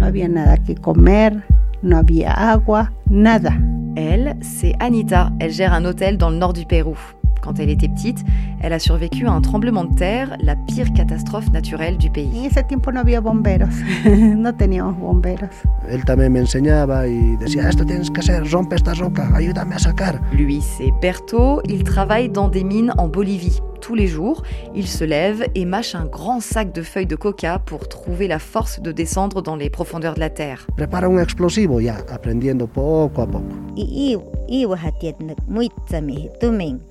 No había nada que comer, no había agua, nada. Elle, c'est Anita. Elle gère un hôtel dans le nord du Pérou. Quand elle était petite, elle a survécu à un tremblement de terre, la pire catastrophe naturelle du pays. En ese tiempo no había bomberos, no teníamos bomberos. Él también me enseñaba y decía, esto tienes que hacer, rompe esta roca, ayúdame a sacar. Lui, c'est Berto, il travaille dans des mines en Bolivie. Tous les jours, il se lève et mâche un grand sac de feuilles de coca pour trouver la force de descendre dans les profondeurs de la terre. Prepara un explosivo, ya, aprendiendo poco a poco. Y tuming. Et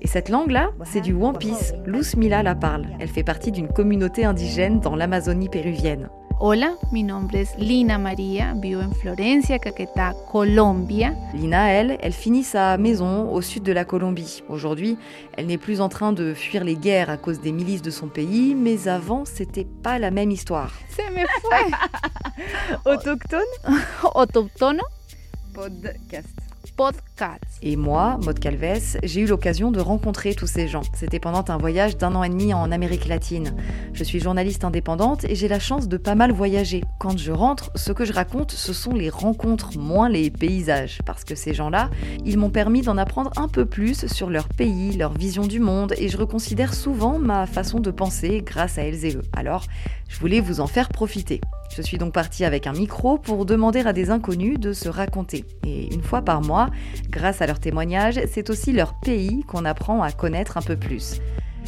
cette langue-là, c'est du Wampis. Luz Mila la parle. Elle fait partie d'une communauté indigène dans l'Amazonie péruvienne. Hola, mi nombre es Lina María, vivo en Florencia, Caquetá, Colombia. Lina, elle, elle finit sa maison au sud de la Colombie. Aujourd'hui, elle n'est plus en train de fuir les guerres à cause des milices de son pays, mais avant, c'était pas la même histoire. Se me fue. Autochtone? Autóctono Podcast. Et moi, Maud Calves, j'ai eu l'occasion de rencontrer tous ces gens. C'était pendant un voyage d'un an et demi en Amérique latine. Je suis journaliste indépendante et j'ai la chance de pas mal voyager. Quand je rentre, ce que je raconte, ce sont les rencontres, moins les paysages. Parce que ces gens-là, ils m'ont permis d'en apprendre un peu plus sur leur pays, leur vision du monde, et je reconsidère souvent ma façon de penser grâce à elles et eux. Alors, je voulais vous en faire profiter. Je suis donc partie avec un micro pour demander à des inconnus de se raconter. Et une fois par mois, grâce à leurs témoignages, c'est aussi leur pays qu'on apprend à connaître un peu plus.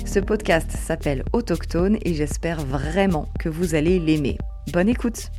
Ce podcast s'appelle Autochtone et j'espère vraiment que vous allez l'aimer. Bonne écoute